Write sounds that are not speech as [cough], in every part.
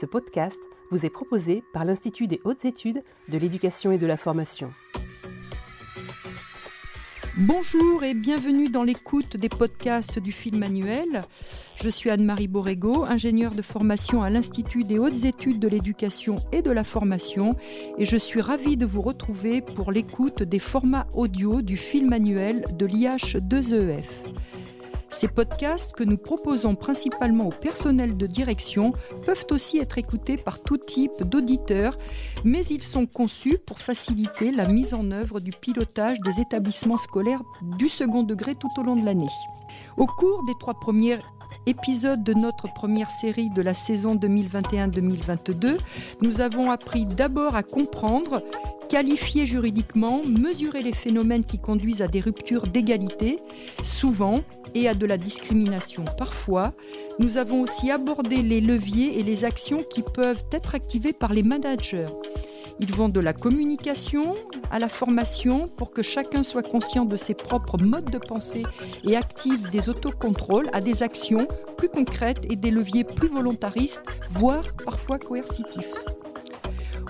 Ce podcast vous est proposé par l'Institut des hautes études de l'éducation et de la formation. Bonjour et bienvenue dans l'écoute des podcasts du film annuel. Je suis Anne-Marie Borrego, ingénieure de formation à l'Institut des hautes études de l'éducation et de la formation et je suis ravie de vous retrouver pour l'écoute des formats audio du film annuel de l'IH2EF. Ces podcasts que nous proposons principalement au personnel de direction peuvent aussi être écoutés par tout type d'auditeurs, mais ils sont conçus pour faciliter la mise en œuvre du pilotage des établissements scolaires du second degré tout au long de l'année. Au cours des trois premières épisode de notre première série de la saison 2021-2022, nous avons appris d'abord à comprendre, qualifier juridiquement, mesurer les phénomènes qui conduisent à des ruptures d'égalité, souvent, et à de la discrimination parfois. Nous avons aussi abordé les leviers et les actions qui peuvent être activées par les managers. Ils vont de la communication à la formation pour que chacun soit conscient de ses propres modes de pensée et active des autocontrôles à des actions plus concrètes et des leviers plus volontaristes, voire parfois coercitifs.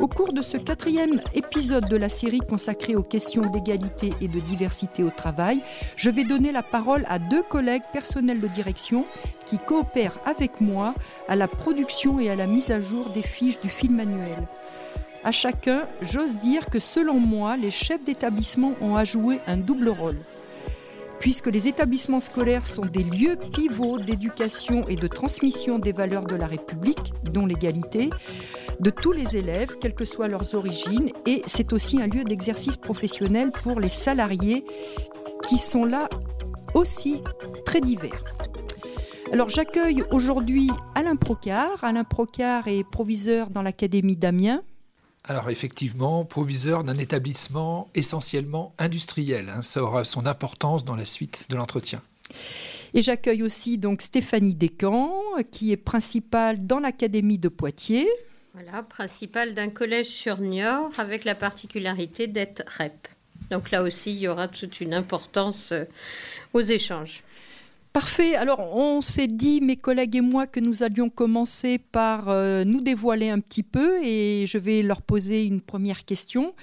Au cours de ce quatrième épisode de la série consacrée aux questions d'égalité et de diversité au travail, je vais donner la parole à deux collègues personnels de direction qui coopèrent avec moi à la production et à la mise à jour des fiches du film annuel. À chacun, j'ose dire que selon moi, les chefs d'établissement ont à jouer un double rôle. Puisque les établissements scolaires sont des lieux pivots d'éducation et de transmission des valeurs de la République, dont l'égalité, de tous les élèves, quelles que soient leurs origines, et c'est aussi un lieu d'exercice professionnel pour les salariés qui sont là aussi très divers. Alors j'accueille aujourd'hui Alain Procard. Alain Procard est proviseur dans l'Académie d'Amiens. Alors effectivement, proviseur d'un établissement essentiellement industriel. Hein. ça aura son importance dans la suite de l'entretien. Et j'accueille aussi donc Stéphanie Descamps, qui est principale dans l'Académie de Poitiers. Voilà, principale d'un collège sur Niort avec la particularité d'être REP. Donc là aussi, il y aura toute une importance euh, aux échanges. Parfait. Alors, on s'est dit, mes collègues et moi, que nous allions commencer par euh, nous dévoiler un petit peu et je vais leur poser une première question.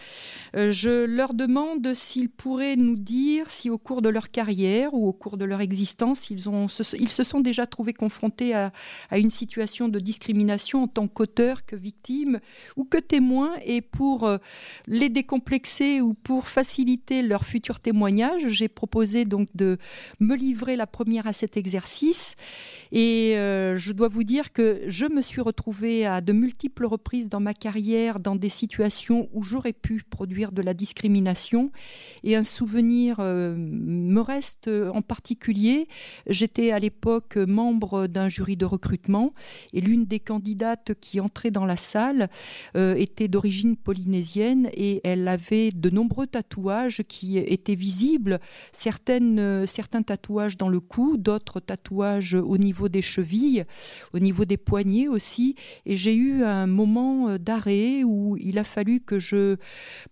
Euh, je leur demande s'ils pourraient nous dire si au cours de leur carrière ou au cours de leur existence, ils, ont, ils se sont déjà trouvés confrontés à, à une situation de discrimination en tant qu'auteur, que victime ou que témoin. Et pour euh, les décomplexer ou pour faciliter leur futur témoignage, j'ai proposé donc de me livrer la première à cet exercice. Et euh, je dois vous dire que je me suis retrouvée à de multiples reprises dans ma carrière dans des situations où j'aurais pu produire de la discrimination. Et un souvenir euh, me reste en particulier. J'étais à l'époque membre d'un jury de recrutement et l'une des candidates qui entrait dans la salle euh, était d'origine polynésienne et elle avait de nombreux tatouages qui étaient visibles, certaines, certains tatouages dans le cou, d'autres tatouages au niveau des chevilles, au niveau des poignets aussi. Et j'ai eu un moment euh, d'arrêt où il a fallu que je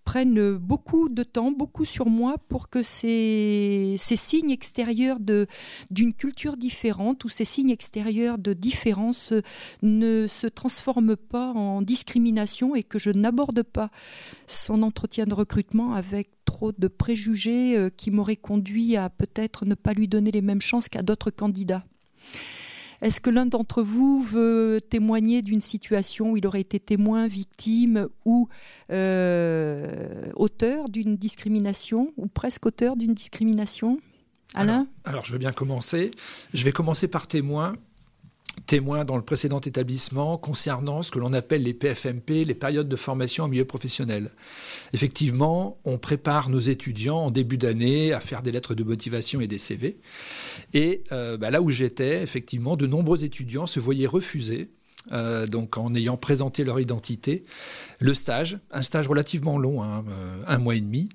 prenne beaucoup de temps, beaucoup sur moi pour que ces, ces signes extérieurs d'une culture différente ou ces signes extérieurs de différence ne se transforment pas en discrimination et que je n'aborde pas son entretien de recrutement avec trop de préjugés euh, qui m'auraient conduit à peut-être ne pas lui donner les mêmes chances qu'à d'autres candidats. Est-ce que l'un d'entre vous veut témoigner d'une situation où il aurait été témoin, victime ou euh, auteur d'une discrimination, ou presque auteur d'une discrimination? Alain? Alors, je veux bien commencer. Je vais commencer par témoin témoin dans le précédent établissement concernant ce que l'on appelle les PFMP, les périodes de formation en milieu professionnel. Effectivement, on prépare nos étudiants en début d'année à faire des lettres de motivation et des CV. Et euh, bah, là où j'étais, effectivement, de nombreux étudiants se voyaient refuser euh, donc en ayant présenté leur identité, le stage, un stage relativement long, hein, euh, un mois et demi.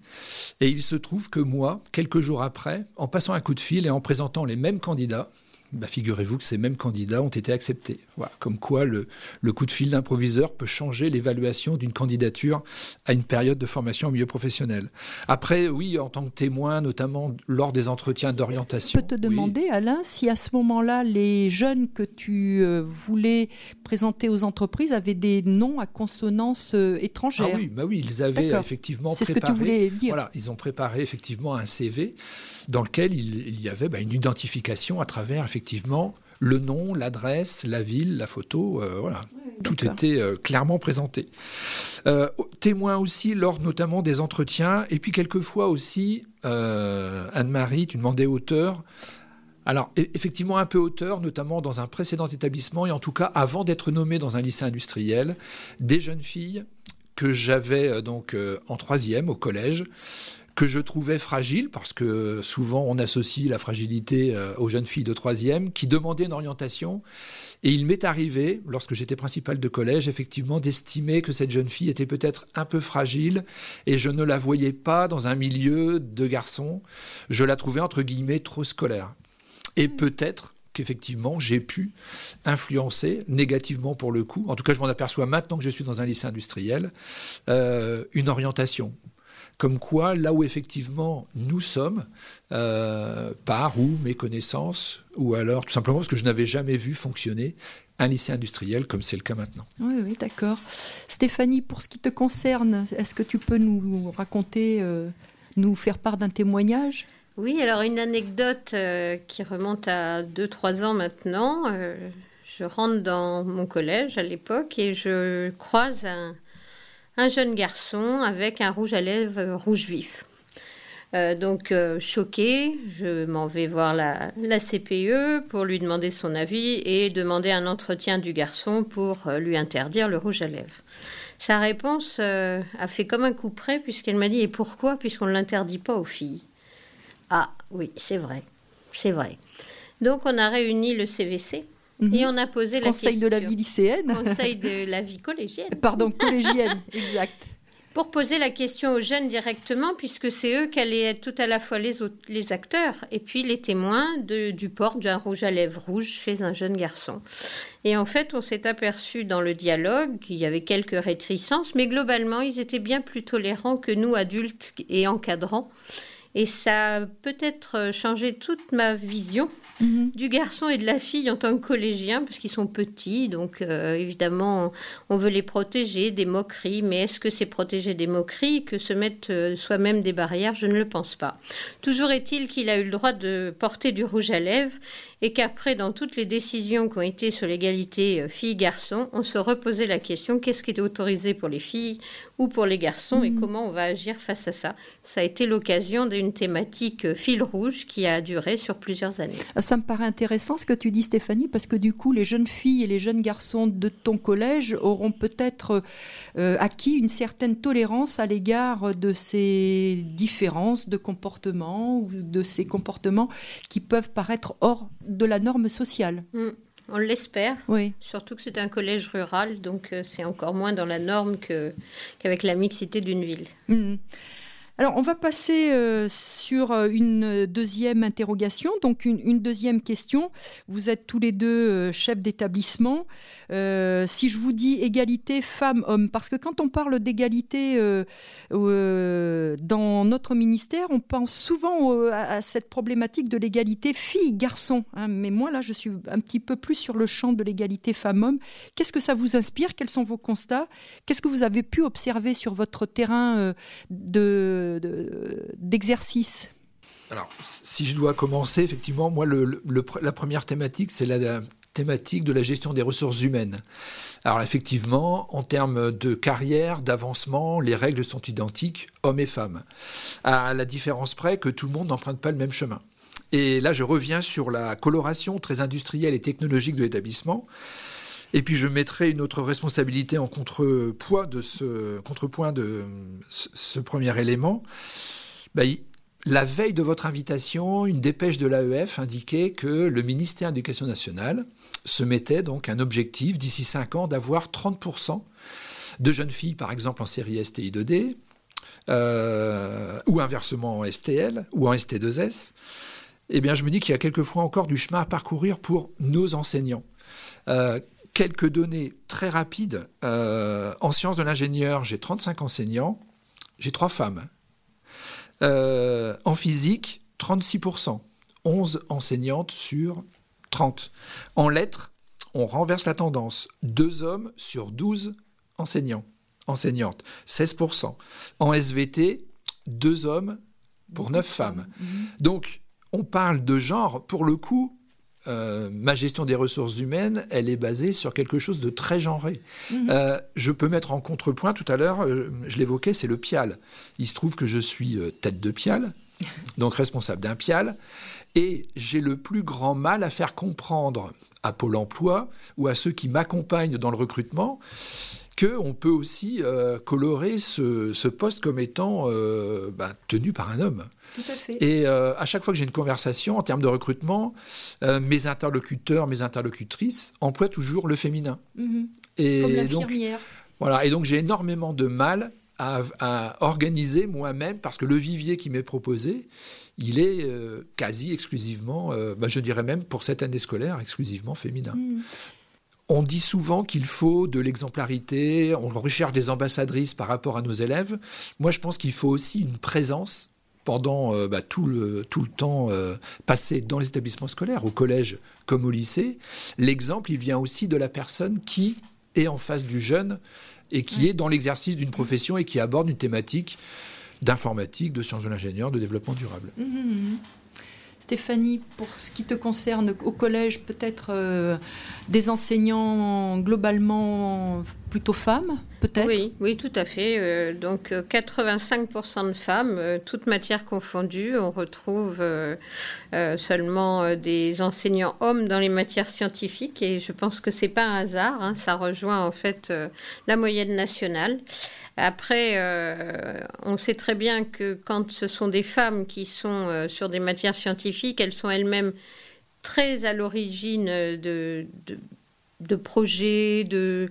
Et il se trouve que moi, quelques jours après, en passant un coup de fil et en présentant les mêmes candidats, bah, figurez-vous que ces mêmes candidats ont été acceptés. Voilà, comme quoi le, le coup de fil d'un proviseur peut changer l'évaluation d'une candidature à une période de formation au milieu professionnel. Après, oui, en tant que témoin, notamment lors des entretiens d'orientation. Je peux te demander, Alain, si à ce moment-là, les jeunes que tu euh, voulais présenter aux entreprises avaient des noms à consonance euh, étrangère. Ah oui, bah oui, ils avaient effectivement préparé. C'est ce que tu voulais dire. Voilà, ils ont préparé effectivement un CV dans lequel il, il y avait bah, une identification à travers effectivement le nom, l'adresse, la ville, la photo, euh, voilà. Tout était euh, clairement présenté. Euh, témoin aussi lors notamment des entretiens, et puis quelquefois aussi, Anne-Marie, tu demandais auteur. Alors, e- effectivement, un peu auteur, notamment dans un précédent établissement, et en tout cas avant d'être nommé dans un lycée industriel, des jeunes filles que j'avais donc en troisième au collège, que je trouvais fragiles, parce que souvent on associe la fragilité euh, aux jeunes filles de troisième, qui demandaient une orientation. Et il m'est arrivé, lorsque j'étais principal de collège, effectivement, d'estimer que cette jeune fille était peut-être un peu fragile, et je ne la voyais pas dans un milieu de garçons. Je la trouvais, entre guillemets, trop scolaire. Et peut-être qu'effectivement, j'ai pu influencer négativement pour le coup, en tout cas je m'en aperçois maintenant que je suis dans un lycée industriel, euh, une orientation. Comme quoi, là où effectivement nous sommes, euh, par ou mes connaissances, ou alors tout simplement parce que je n'avais jamais vu fonctionner un lycée industriel comme c'est le cas maintenant. Oui, oui, d'accord. Stéphanie, pour ce qui te concerne, est-ce que tu peux nous raconter, euh, nous faire part d'un témoignage? Oui, alors une anecdote euh, qui remonte à 2-3 ans maintenant. Euh, je rentre dans mon collège à l'époque et je croise un, un jeune garçon avec un rouge à lèvres rouge vif. Euh, donc euh, choquée, je m'en vais voir la, CPE pour lui demander son avis et demander un entretien du garçon pour euh, lui interdire le rouge à lèvres. Sa réponse euh, a fait comme un coup près puisqu'elle m'a dit et pourquoi? Puisqu'on ne l'interdit pas aux filles. Ah oui, c'est vrai, c'est vrai. Donc on a réuni le CVC. Mhm. Et on a posé la Conseil question. de la vie lycéenne. Conseil de [laughs] la vie collégienne. Pardon, collégienne, [laughs] exact. Pour poser la question aux jeunes directement, puisque c'est eux qui allaient être tout à la fois les, autres, les acteurs et puis les témoins de, du port d'un rouge à lèvres rouge chez un jeune garçon. Et en fait, on s'est aperçu dans le dialogue qu'il y avait quelques réticences, mais globalement, ils étaient bien plus tolérants que nous, adultes et encadrants. Et ça a peut-être changé toute ma vision mmh. du garçon et de la fille en tant que collégien, parce qu'ils sont petits, donc euh, évidemment, on veut les protéger des moqueries, mais est-ce que c'est protéger des moqueries que se mettre euh, soi-même des barrières? Je ne le pense pas. Toujours est-il qu'il a eu le droit de porter du rouge à lèvres et qu'après, dans toutes les décisions qui ont été sur l'égalité filles-garçons, on se reposait la question qu'est-ce qui est autorisé pour les filles ou pour les garçons mmh. et comment on va agir face à ça. Ça a été l'occasion d'une thématique fil rouge qui a duré sur plusieurs années. Ça me paraît intéressant ce que tu dis Stéphanie, parce que du coup, les jeunes filles et les jeunes garçons de ton collège auront peut-être euh, acquis une certaine tolérance à l'égard de ces différences de comportement ou de ces comportements qui peuvent paraître hors de la norme sociale. Mmh. On l'espère. Oui. Surtout que c'est un collège rural, donc euh, c'est encore moins dans la norme qu'avec qu la mixité d'une ville. Mmh. Alors, on va passer euh, sur une deuxième interrogation, donc une, deuxième question. Vous êtes tous les deux euh, chefs d'établissement. Euh, si je vous dis égalité femmes-hommes, parce que quand on parle d'égalité euh, dans notre ministère, on pense souvent à, cette problématique de l'égalité filles-garçons. Hein, mais moi, là, je suis un petit peu plus sur le champ de l'égalité femmes-hommes. Qu'est-ce que ça vous inspire? Quels sont vos constats? Qu'est-ce que vous avez pu observer sur votre terrain euh, de d'exercice de, Alors, si je dois commencer, effectivement, moi, la première thématique, c'est la, thématique de la gestion des ressources humaines. Alors, effectivement, en termes de carrière, d'avancement, les règles sont identiques, hommes et femmes. À la différence près que tout le monde n'emprunte pas le même chemin. Et là, je reviens sur la coloration très industrielle et technologique de l'établissement. Et puis je mettrai une autre responsabilité en contrepoint de ce, premier élément. Ben, la veille de votre invitation, une dépêche de l'AEF indiquait que le ministère de l'Éducation nationale se mettait donc un objectif d'ici 5 ans d'avoir 30% de jeunes filles, par exemple en série STI 2D, euh, ou inversement en STL ou en ST2S. eh bien, je me dis qu'il y a quelquefois encore du chemin à parcourir pour nos enseignants. Euh, quelques données très rapides. Euh, en sciences de l'ingénieur, j'ai 35 enseignants, j'ai trois femmes. Euh, en physique, 36%, 11 enseignantes sur 30. En lettres, on renverse la tendance, deux hommes sur 12 enseignants, enseignantes, 16%. En SVT, deux hommes pour neuf femmes. Donc, on parle de genre, pour le coup, euh, ma gestion des ressources humaines, elle est basée sur quelque chose de très genré. Mhm. Euh, je peux mettre en contrepoint, tout à l'heure, euh, je l'évoquais, c'est le PIAL. Il se trouve que je suis tête de PIAL, [laughs] donc responsable d'un PIAL, et j'ai le plus grand mal à faire comprendre à Pôle Emploi ou à ceux qui m'accompagnent dans le recrutement qu'on peut aussi colorer ce, poste comme étant bah, tenu par un homme. Tout à fait. Et euh, à chaque fois que j'ai une conversation en termes de recrutement, euh, mes interlocuteurs, mes interlocutrices emploient toujours le féminin. Mhm. Et Comme l'infirmière. Voilà. Et donc j'ai énormément de mal à, organiser moi-même parce que le vivier qui m'est proposé, il est euh, quasi exclusivement, bah, je dirais même pour cette année scolaire, exclusivement féminin. Mhm. On dit souvent qu'il faut de l'exemplarité, on recherche des ambassadrices par rapport à nos élèves. Moi, je pense qu'il faut aussi une présence pendant euh, bah, tout, le, tout le temps euh, passé dans les établissements scolaires, au collège comme au lycée, l'exemple, il vient aussi de la personne qui est en face du jeune et qui est dans l'exercice d'une profession et qui aborde une thématique d'informatique, de sciences de l'ingénieur, de développement durable. Mmh, mmh, mmh. Stéphanie, pour ce qui te concerne au collège, peut-être euh, des enseignants globalement plutôt femmes, peut-être? Oui, oui, tout à fait. Euh, donc 85% de femmes, euh, toutes matières confondues. On retrouve seulement des enseignants hommes dans les matières scientifiques et je pense que c'est pas un hasard. Hein. ça rejoint en fait la moyenne nationale. Après, euh, on sait très bien que quand ce sont des femmes qui sont euh, sur des matières scientifiques, elles sont elles-mêmes très à l'origine de, projets, de,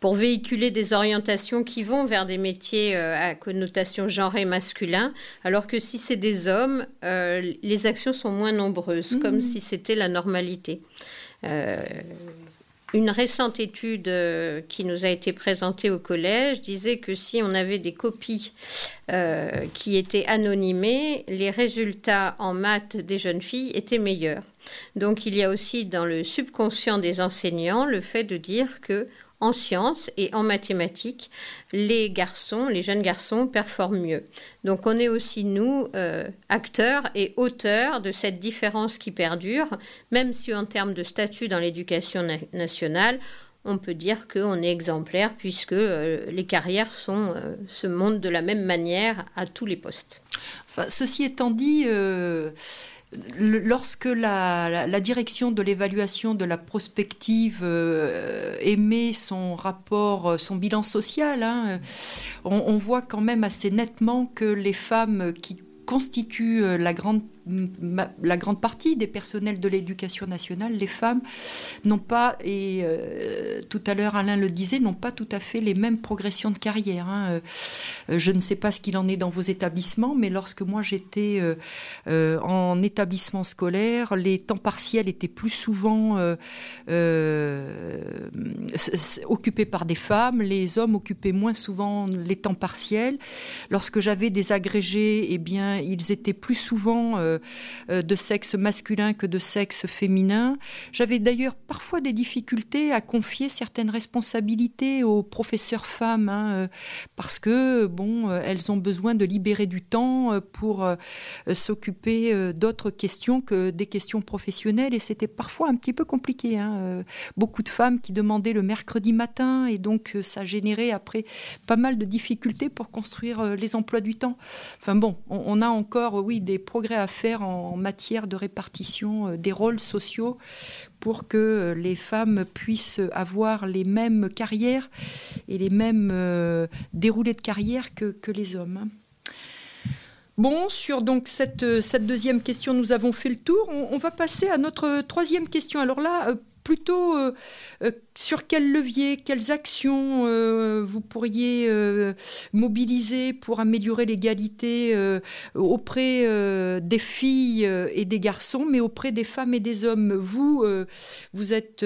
pour véhiculer des orientations qui vont vers des métiers euh, à connotation genrée masculin, alors que si c'est des hommes, les actions sont moins nombreuses, comme mmh. si c'était la normalité. Une récente étude euh, qui nous a été présentée au collège disait que si on avait des copies euh, qui étaient anonymées, les résultats en maths des jeunes filles étaient meilleurs. Donc il y a aussi dans le subconscient des enseignants le fait de dire que en sciences et en mathématiques, les garçons, les jeunes garçons performent mieux. Donc on est aussi, nous, euh, acteurs et auteurs de cette différence qui perdure, même si en termes de statut dans l'éducation nationale, on peut dire qu'on est exemplaire puisque euh, les carrières euh, se montent de la même manière à tous les postes. ceci étant dit, lorsque la, direction de l'évaluation de la prospective euh, émet son rapport, son bilan social, hein, on, voit quand même assez nettement que les femmes qui constituent euh, la grande la grande partie des personnels de l'éducation nationale, les femmes, n'ont pas, et euh, tout à l'heure Alain le disait, n'ont pas tout à fait les mêmes progressions de carrière. Hein. Euh, je ne sais pas ce qu'il en est dans vos établissements, mais lorsque moi j'étais euh, en établissement scolaire, les temps partiels étaient plus souvent occupés par des femmes, les hommes occupaient moins souvent les temps partiels. Lorsque j'avais des agrégés, eh bien, ils étaient plus souvent de sexe masculin que de sexe féminin. J'avais d'ailleurs parfois des difficultés à confier certaines responsabilités aux professeurs femmes, hein, euh, parce que bon, elles ont besoin de libérer du temps pour s'occuper d'autres questions que des questions professionnelles, et c'était parfois un petit peu compliqué. Hein. Beaucoup de femmes qui demandaient le mercredi matin, et donc ça générait après pas mal de difficultés pour construire les emplois du temps. Enfin bon, on a encore, oui, des progrès à faire en matière de répartition euh, des rôles sociaux pour que euh, les femmes puissent avoir les mêmes carrières et les mêmes euh, déroulés de carrière que, les hommes. Bon, sur donc cette, cette, deuxième question, nous avons fait le tour. On, va passer à notre troisième question. Alors là, plutôt euh, euh, sur quel levier, quelles actions euh, vous pourriez mobiliser pour améliorer l'égalité auprès des filles et des garçons, mais auprès des femmes et des hommes? Vous, vous êtes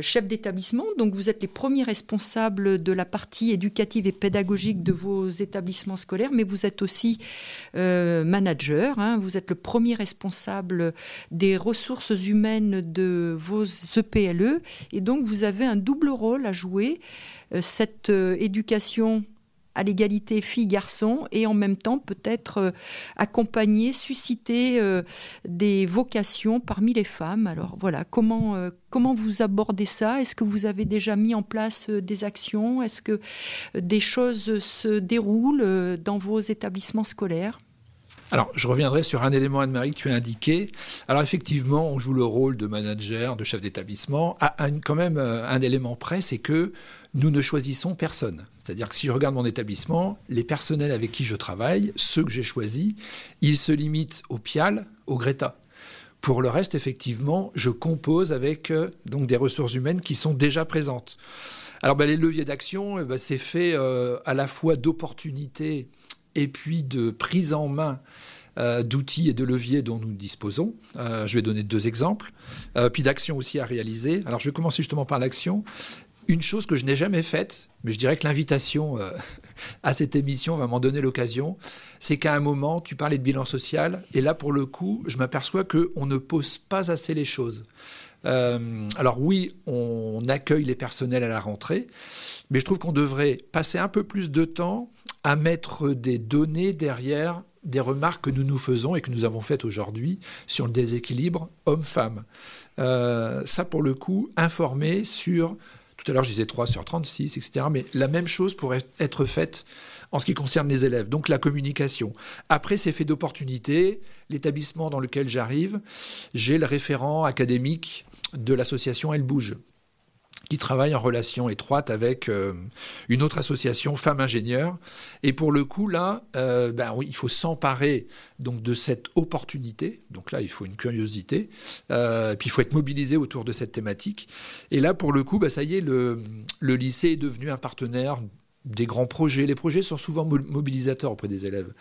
chef d'établissement, donc vous êtes les premiers responsables de la partie éducative et pédagogique de vos établissements scolaires, mais vous êtes aussi manager, hein. vous êtes le premier responsable des ressources humaines de vos PLE. E. Et donc, vous avez un double rôle à jouer, euh, cette euh, éducation à l'égalité filles-garçons et en même temps peut-être euh, accompagner, susciter des vocations parmi les femmes. Alors voilà, comment, comment vous abordez ça? Est-ce que vous avez déjà mis en place des actions? Est-ce que des choses se déroulent dans vos établissements scolaires? Alors, je reviendrai sur un élément, Anne-Marie, que tu as indiqué. Alors, effectivement, on joue le rôle de manager, de chef d'établissement. Quand même euh, un élément près, c'est que nous ne choisissons personne. C'est-à-dire que si je regarde mon établissement, les personnels avec qui je travaille, ceux que j'ai choisis, ils se limitent au PIAL, au Greta. Pour le reste, effectivement, je compose avec euh, donc des ressources humaines qui sont déjà présentes. Alors, ben, les leviers d'action, eh ben, c'est fait euh, à la fois d'opportunités et puis de prise en main euh, d'outils et de leviers dont nous disposons. Euh, je vais donner deux exemples, euh, puis d'actions aussi à réaliser. Alors je vais commencer justement par l'action. Une chose que je n'ai jamais faite, mais je dirais que l'invitation [laughs] à cette émission va m'en donner l'occasion, c'est qu'à un moment, tu parlais de bilan social, et là pour le coup, je m'aperçois qu'on ne pose pas assez les choses. alors oui, on accueille les personnels à la rentrée, mais je trouve qu'on devrait passer un peu plus de temps à mettre des données derrière des remarques que nous nous faisons et que nous avons faites aujourd'hui sur le déséquilibre homme-femme. Euh, ça, pour le coup, informer sur, tout à l'heure je disais 3 sur 36, etc., mais la même chose pourrait être faite en ce qui concerne les élèves, donc la communication. Après ces faits d'opportunité, l'établissement dans lequel j'arrive, j'ai le référent académique de l'association Elle Bouge qui travaille en relation étroite avec euh, une autre association Femmes Ingénieurs. Et pour le coup, là, euh, ben oui, il faut s'emparer donc de cette opportunité. Donc là, il faut une curiosité. Euh, puis il faut être mobilisé autour de cette thématique. Et là, pour le coup, ben, ça y est, le, le lycée est devenu un partenaire des grands projets. Les projets sont souvent mobilisateurs auprès des élèves.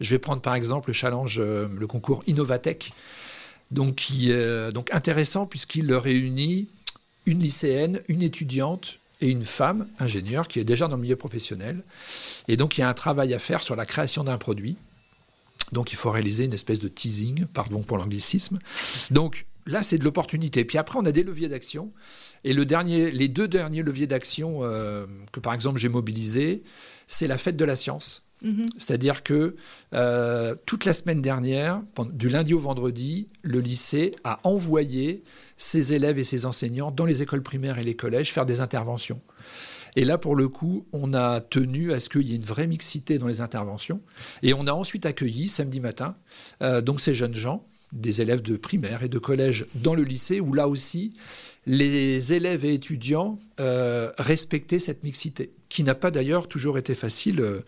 Je vais prendre par exemple le challenge, le concours Innovatech, donc, qui, donc intéressant puisqu'il réunit une lycéenne, une étudiante et une femme ingénieure qui est déjà dans le milieu professionnel. Et donc il y a un travail à faire sur la création d'un produit. Donc il faut réaliser une espèce de teasing, pardon pour l'anglicisme. Donc là c'est de l'opportunité. Puis après on a des leviers d'action. Et le dernier, les deux derniers leviers d'action euh, que par exemple j'ai mobilisés, c'est la fête de la science. Mhm. C'est-à-dire que euh, toute la semaine dernière, du lundi au vendredi, le lycée a envoyé ses élèves et ses enseignants dans les écoles primaires et les collèges faire des interventions. Et là, pour le coup, on a tenu à ce qu'il y ait une vraie mixité dans les interventions. Et on a ensuite accueilli, samedi matin, euh, donc ces jeunes gens, des élèves de primaire et de collège dans le lycée, où là aussi, les élèves et étudiants euh, respectaient cette mixité, qui n'a pas d'ailleurs toujours été facile euh,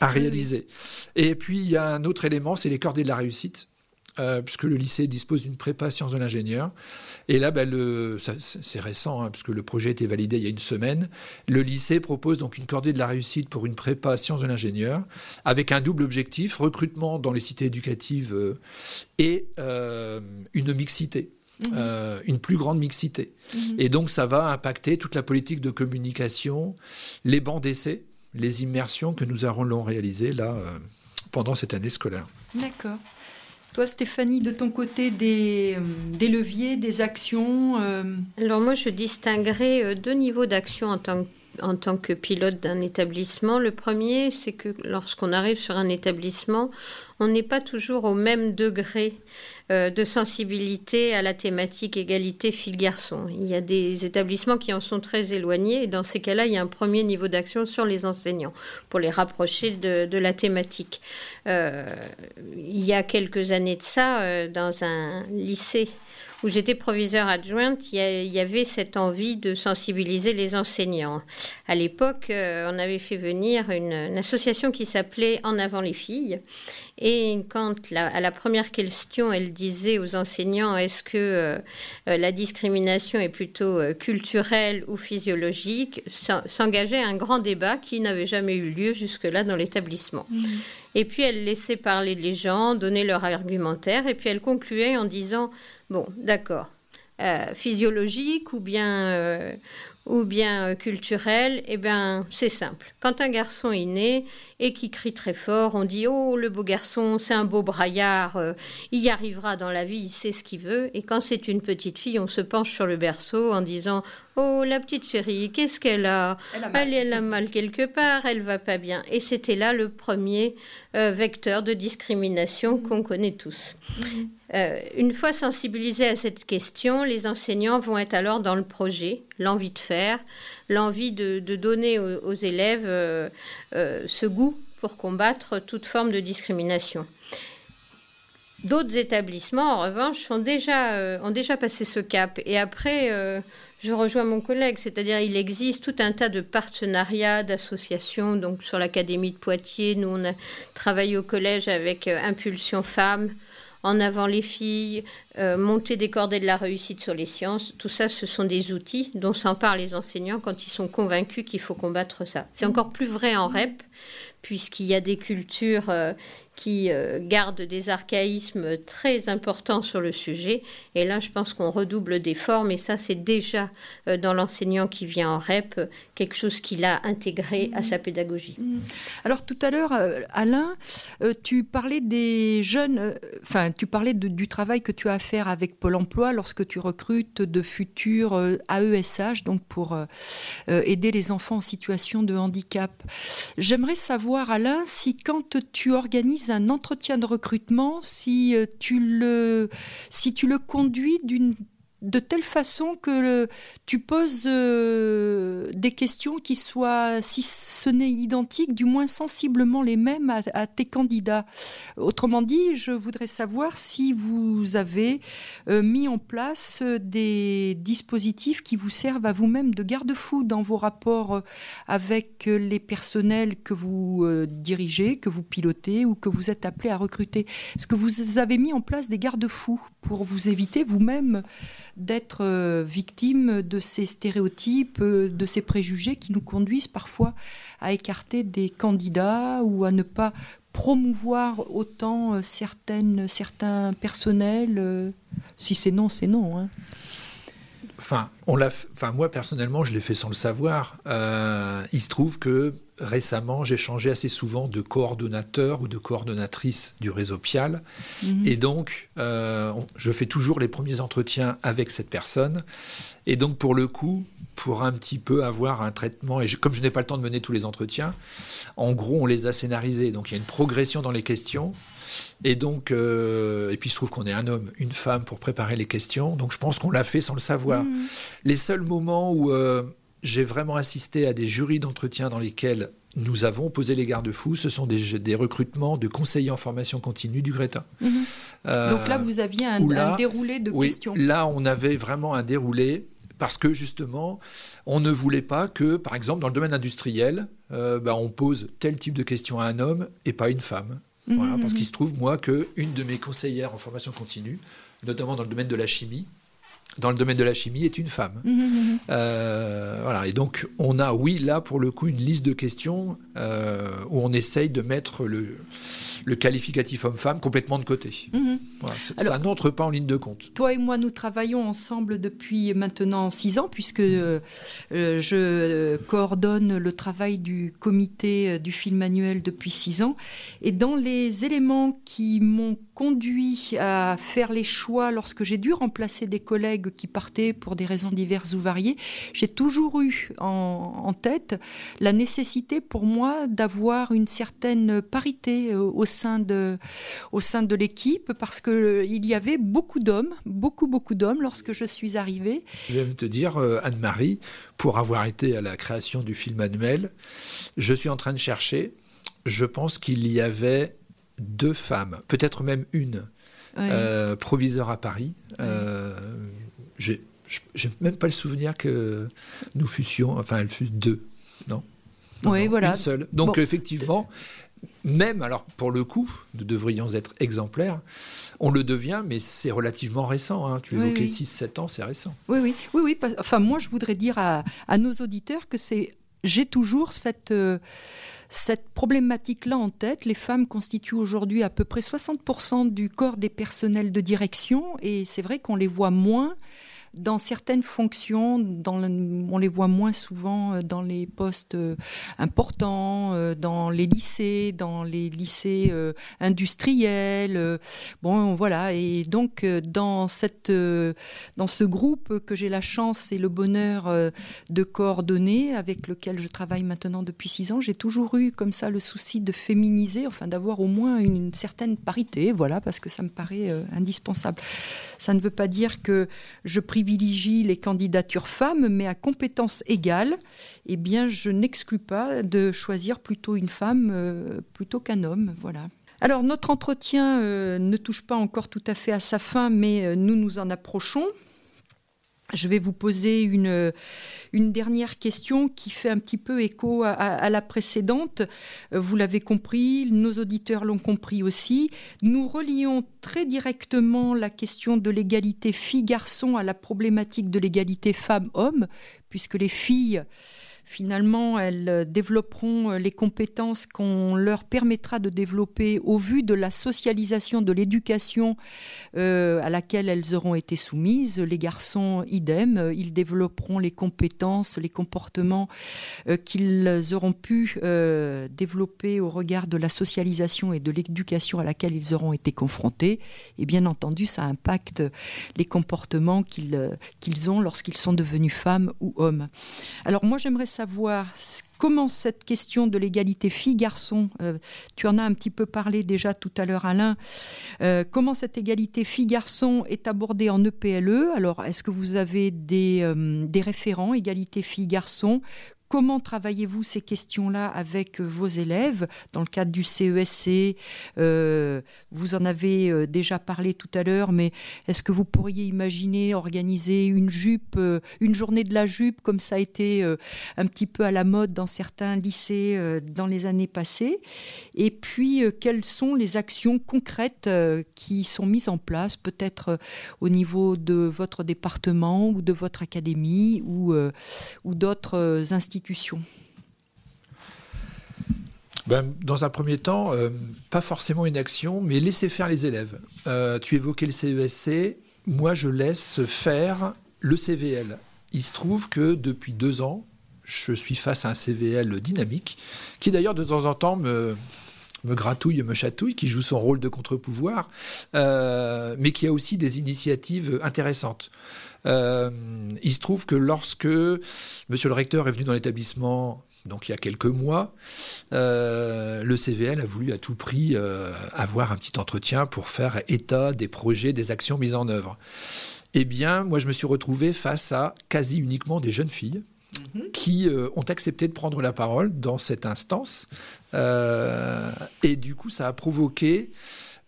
à réaliser. Et puis, il y a un autre élément, c'est les cordées de la réussite. Euh, puisque le lycée dispose d'une prépa sciences de l'ingénieur. Et là, ben, c'est récent, hein, puisque le projet a été validé il y a une semaine. Le lycée propose donc une cordée de la réussite pour une prépa sciences de l'ingénieur, avec un double objectif, recrutement dans les cités éducatives euh, et euh, une mixité. Mhm. une plus grande mixité. Mhm. Et donc ça va impacter toute la politique de communication, les bancs d'essai, les immersions que nous allons réaliser là pendant cette année scolaire. D'accord. Toi, Stéphanie, de ton côté, des, euh, des leviers, des actions euh Alors moi, je distinguerai euh, deux niveaux d'action en tant que en tant que pilote d'un établissement. Le premier, c'est que lorsqu'on arrive sur un établissement, on n'est pas toujours au même degré euh, de sensibilité à la thématique égalité filles-garçons. Il y a des établissements qui en sont très éloignés et dans ces cas-là, il y a un premier niveau d'action sur les enseignants pour les rapprocher de, la thématique. Euh, il y a quelques années de ça, euh, dans un lycée où j'étais proviseur adjointe, il y, avait cette envie de sensibiliser les enseignants. À l'époque, euh, on avait fait venir une, association qui s'appelait En avant les filles. Et quand à la première question, elle disait aux enseignants est-ce que euh, euh, la discrimination est plutôt culturelle ou physiologique, s'engageait un grand débat qui n'avait jamais eu lieu jusque-là dans l'établissement. Mmh. Et puis elle laissait parler les gens, donner leur argumentaire, et puis elle concluait en disant bon, d'accord, euh, physiologique ou bien euh, ou bien euh, culturel, eh bien c'est simple. Quand un garçon est né et qui crie très fort, on dit oh le beau garçon, c'est un beau braillard, il y arrivera dans la vie, il sait ce qu'il veut. Et quand c'est une petite fille, on se penche sur le berceau en disant Oh, la petite chérie, qu'est-ce qu'elle a? Elle a, mal. quelque part, elle va pas bien. Et c'était là le premier euh, vecteur de discrimination qu'on connaît tous. Euh, une fois sensibilisés à cette question, les enseignants vont être alors dans le projet, l'envie de faire, l'envie de, donner aux, élèves euh, ce goût pour combattre toute forme de discrimination. D'autres établissements, en revanche, ont déjà, passé ce cap. Et après, je rejoins mon collègue, c'est-à-dire il existe tout un tas de partenariats, d'associations. Donc sur l'Académie de Poitiers, nous on a travaillé au collège avec euh, Impulsion Femmes, En avant les filles, euh, Monter des cordées de la réussite sur les sciences. Tout ça, ce sont des outils dont s'emparent les enseignants quand ils sont convaincus qu'il faut combattre ça. C'est encore plus vrai en REP, puisqu'il y a des cultures euh, qui euh, garde des archaïsmes très importants sur le sujet. Et là, je pense qu'on redouble d'efforts, mais ça, c'est déjà euh, dans l'enseignant qui vient en REP quelque chose qu'il a intégré à sa pédagogie. Mm. Alors tout à l'heure, euh, Alain, tu parlais des jeunes, enfin, tu parlais du travail que tu as à faire avec Pôle Emploi lorsque tu recrutes de futurs AESH, donc pour aider les enfants en situation de handicap. J'aimerais savoir, Alain, si quand tu organises un entretien de recrutement si euh, tu le, si tu le conduis d'une de telle façon que tu poses euh, des questions qui soient, si ce n'est identiques, du moins sensiblement les mêmes à, tes candidats. Autrement dit, je voudrais savoir si vous avez euh, mis en place des dispositifs qui vous servent à vous-même de garde-fou dans vos rapports avec les personnels que vous euh, dirigez, que vous pilotez ou que vous êtes appelé à recruter. Est-ce que vous avez mis en place des garde-fous pour vous éviter vous-même d'être euh, victime de ces stéréotypes, euh, de ces préjugés qui nous conduisent parfois à écarter des candidats ou à ne pas promouvoir autant euh, certaines, certains personnels. Si c'est non, c'est non. Hein. Enfin, on l'a, enfin, moi personnellement, je l'ai fait sans le savoir. il se trouve que récemment, j'ai changé assez souvent de coordonnateur ou de coordonnatrice du réseau PIAL. Mhm. Et donc, euh, je fais toujours les premiers entretiens avec cette personne. Et donc, pour le coup, pour un petit peu avoir un traitement, et comme je n'ai pas le temps de mener tous les entretiens, en gros, on les a scénarisés. Donc, il y a une progression dans les questions. Et donc, euh, et puis il se trouve qu'on est un homme, une femme pour préparer les questions. Donc, je pense qu'on l'a fait sans le savoir. Mhm. Les seuls moments où euh, j'ai vraiment assisté à des jurys d'entretien dans lesquels nous avons posé les garde-fous. Ce sont des, recrutements de conseillers en formation continue du Greta. Mhm. Euh, Donc là, vous aviez un, déroulé de oui, questions. Là, on avait vraiment un déroulé parce que justement, on ne voulait pas que, par exemple, dans le domaine industriel, euh, bah, on pose tel type de questions à un homme et pas une femme. Mhm, voilà, parce mhm. qu'il se trouve, moi, qu'une de mes conseillères en formation continue, notamment dans le domaine de la chimie, dans le domaine de la chimie est une femme. Mmh, mmh. Euh, voilà. Et donc, on a, oui, là, pour le coup, une liste de questions euh, où on essaye de mettre le, le qualificatif homme-femme complètement de côté. Mhm. ça n'entre pas en ligne de compte. Toi et moi, nous travaillons ensemble depuis maintenant six ans, puisque euh, euh, je coordonne le travail du comité euh, du film annuel depuis six ans. Et dans les éléments qui m'ont conduit à faire les choix lorsque j'ai dû remplacer des collègues qui partaient pour des raisons diverses ou variées, j'ai toujours eu en, en, tête la nécessité pour moi d'avoir une certaine parité au sein de, au sein de l'équipe parce qu'il euh, y avait beaucoup d'hommes, beaucoup, beaucoup d'hommes lorsque je suis arrivée. Je vais te dire, euh, Anne-Marie, pour avoir été à la création du film annuel, je suis en train de chercher. Je pense qu'il y avait deux femmes, peut-être même une. proviseur à Paris. j'ai j'ai même pas le souvenir que nous fussions, enfin, elle fut deux, non, Oui, voilà. Une seule. Donc, effectivement, même, alors pour le coup, nous devrions être exemplaires. On le devient, mais c'est relativement récent. Hein. Tu évoquais 6-7 ans, c'est récent. Oui, oui, oui, oui. Enfin, moi, je voudrais dire à, à nos auditeurs que c'est. J'ai toujours cette. Euh, cette problématique-là en tête, les femmes constituent aujourd'hui à peu près 60% du corps des personnels de direction et c'est vrai qu'on les voit moins dans certaines fonctions, on les voit moins souvent euh, dans les postes euh, importants, euh, dans les lycées, dans les lycées industriels. Bon, voilà. Et donc, dans, cette, dans ce groupe que j'ai la chance et le bonheur de coordonner, avec lequel je travaille maintenant depuis six ans, j'ai toujours eu comme ça le souci de féminiser, enfin d'avoir au moins une, certaine parité, voilà, parce que ça me paraît indispensable. Ça ne veut pas dire que je privilégie les candidatures femmes, mais à compétences égales, eh bien, je n'exclus pas de choisir plutôt une femme euh, plutôt qu'un homme. Voilà. Alors, notre entretien euh, ne touche pas encore tout à fait à sa fin, mais euh, nous nous en approchons. Je vais vous poser une, une dernière question qui fait un petit peu écho à, la précédente. Vous l'avez compris, nos auditeurs l'ont compris aussi. Nous relions très directement la question de l'égalité filles-garçons à la problématique de l'égalité femmes-hommes, puisque les filles finalement, elles euh, développeront euh, les compétences qu'on leur permettra de développer au vu de la socialisation de l'éducation euh, à laquelle elles auront été soumises. Les garçons, idem, ils développeront les compétences, les comportements qu'ils auront pu développer au regard de la socialisation et de l'éducation à laquelle ils auront été confrontés. Et bien entendu, ça impacte les comportements qu'ils ont lorsqu'ils sont devenus femmes ou hommes. Alors moi, j'aimerais comment cette question de l'égalité filles-garçons, euh, tu en as un petit peu parlé déjà tout à l'heure Alain, euh, comment cette égalité filles-garçons est abordée en EPLE e? Alors est-ce que vous avez des, euh, des référents égalité filles-garçons? Comment travaillez-vous ces questions-là avec euh, vos élèves dans le cadre du CESC e euh, Vous en avez euh, déjà parlé tout à l'heure, mais est-ce que vous pourriez imaginer organiser une jupe, une journée de la jupe, comme ça a été un petit peu à la mode dans certains lycées dans les années passées? Et puis, quelles sont les actions concrètes qui sont mises en place, peut-être au niveau de votre département ou de votre académie ou, ou d'autres institutions ben, dans un premier temps, euh, pas forcément une action, mais laisser faire les élèves. Euh, tu évoquais le CESC, e moi je laisse faire le CVL. Il se trouve que depuis deux ans, je suis face à un CVL dynamique, qui d'ailleurs de temps en temps me, me gratouille, me chatouille, qui joue son rôle de contre-pouvoir, euh, mais qui a aussi des initiatives intéressantes. Euh, il se trouve que lorsque Monsieur le recteur est venu dans l'établissement donc il y a quelques mois, euh, le CVL a voulu à tout prix euh, avoir un petit entretien pour faire état des projets, des actions mises en œuvre. Eh bien, moi, je me suis retrouvé face à quasi uniquement des jeunes filles mhm. qui ont accepté de prendre la parole dans cette instance. Et du coup, ça a provoqué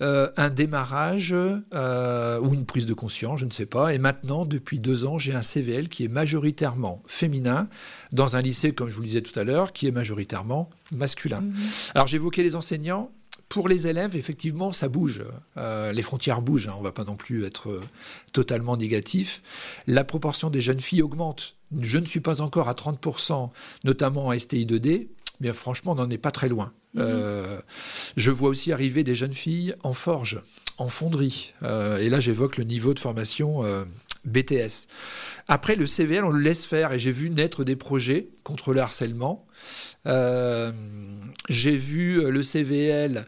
euh, un démarrage euh, ou une prise de conscience, je ne sais pas. Et maintenant, depuis deux ans, j'ai un CVL qui est majoritairement féminin dans un lycée, comme je vous le disais tout à l'heure, qui est majoritairement masculin. Mhm. Alors j'évoquais les enseignants. Pour les élèves, effectivement, ça bouge. Euh, les frontières bougent. Hein. on ne va pas non plus être totalement négatif. La proportion des jeunes filles augmente. Je ne suis pas encore à 30%, notamment en STI 2D, mais franchement, on n'en est pas très loin. Mhm. Euh, je vois aussi arriver des jeunes filles en forge, en fonderie. Euh, et là, j'évoque le niveau de formation euh, BTS. Après, le CVL, on le laisse faire. Et j'ai vu naître des projets contre le harcèlement. j'ai vu le CVL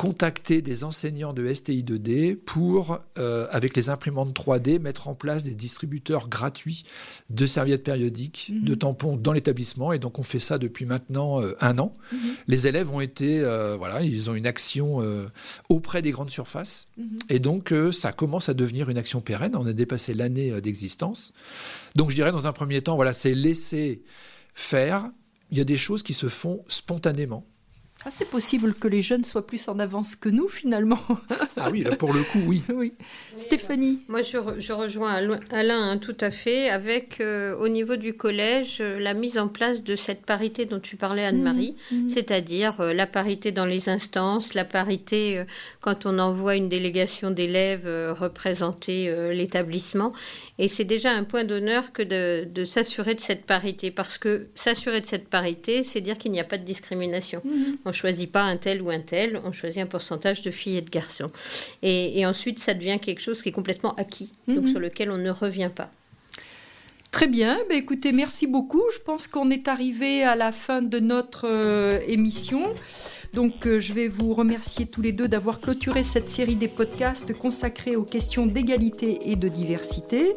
contacter des enseignants de STI2D pour, euh, avec les imprimantes 3D, mettre en place des distributeurs gratuits de serviettes périodiques, mhm. de tampons dans l'établissement. Et donc, on fait ça depuis maintenant euh, un an. Mhm. Les élèves ont été, euh, voilà, ils ont une action auprès des grandes surfaces. Mhm. Et donc, ça commence à devenir une action pérenne. On a dépassé l'année d'existence. Donc, je dirais, dans un premier temps, voilà, c'est laisser faire. Il y a des choses qui se font spontanément. Ah, c'est possible que les jeunes soient plus en avance que nous, finalement. ah oui, là, pour le coup, oui. [laughs] oui. Stéphanie Moi, je, je rejoins Alain hein, tout à fait, avec, euh, au niveau du collège, euh, la mise en place de cette parité dont tu parlais, Anne-Marie, mmh, mmh. c'est-à-dire euh, la parité dans les instances, la parité quand on envoie une délégation d'élèves représenter l'établissement. Et c'est déjà un point d'honneur que de, de s'assurer de cette parité, parce que s'assurer de cette parité, c'est dire qu'il n'y a pas de discrimination. Mmh. On ne choisit pas un tel ou un tel, on choisit un pourcentage de filles et de garçons. Et, ensuite, ça devient quelque chose qui est complètement acquis, donc mhm. sur lequel on ne revient pas. Très bien, bah, écoutez, merci beaucoup. Je pense qu'on est arrivé à la fin de notre euh, émission. Donc euh, je vais vous remercier tous les deux d'avoir clôturé cette série des podcasts consacrés aux questions d'égalité et de diversité.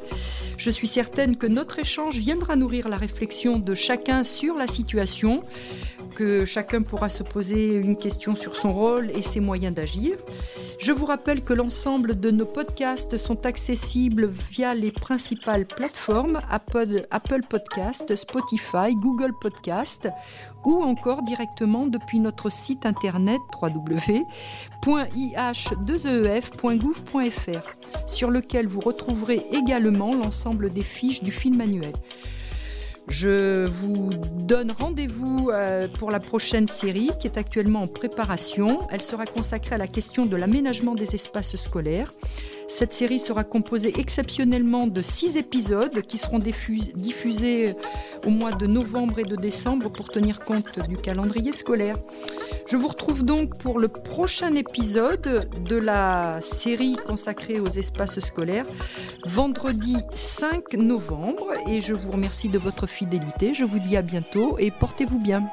Je suis certaine que notre échange viendra nourrir la réflexion de chacun sur la situation que chacun pourra se poser une question sur son rôle et ses moyens d'agir. Je vous rappelle que l'ensemble de nos podcasts sont accessibles via les principales plateformes Apple, Podcast, Spotify, Google Podcast ou encore directement depuis notre site internet www.ih2ef.gouv.fr sur lequel vous retrouverez également l'ensemble des fiches du film manuel. Je vous donne rendez-vous euh, pour la prochaine série qui est actuellement en préparation. Elle sera consacrée à la question de l'aménagement des espaces scolaires. Cette série sera composée exceptionnellement de six épisodes qui seront diffusés au mois de novembre et de décembre pour tenir compte du calendrier scolaire. Je vous retrouve donc pour le prochain épisode de la série consacrée aux espaces scolaires, vendredi 5 novembre, et je vous remercie de votre fidélité. Je vous dis à bientôt et portez-vous bien.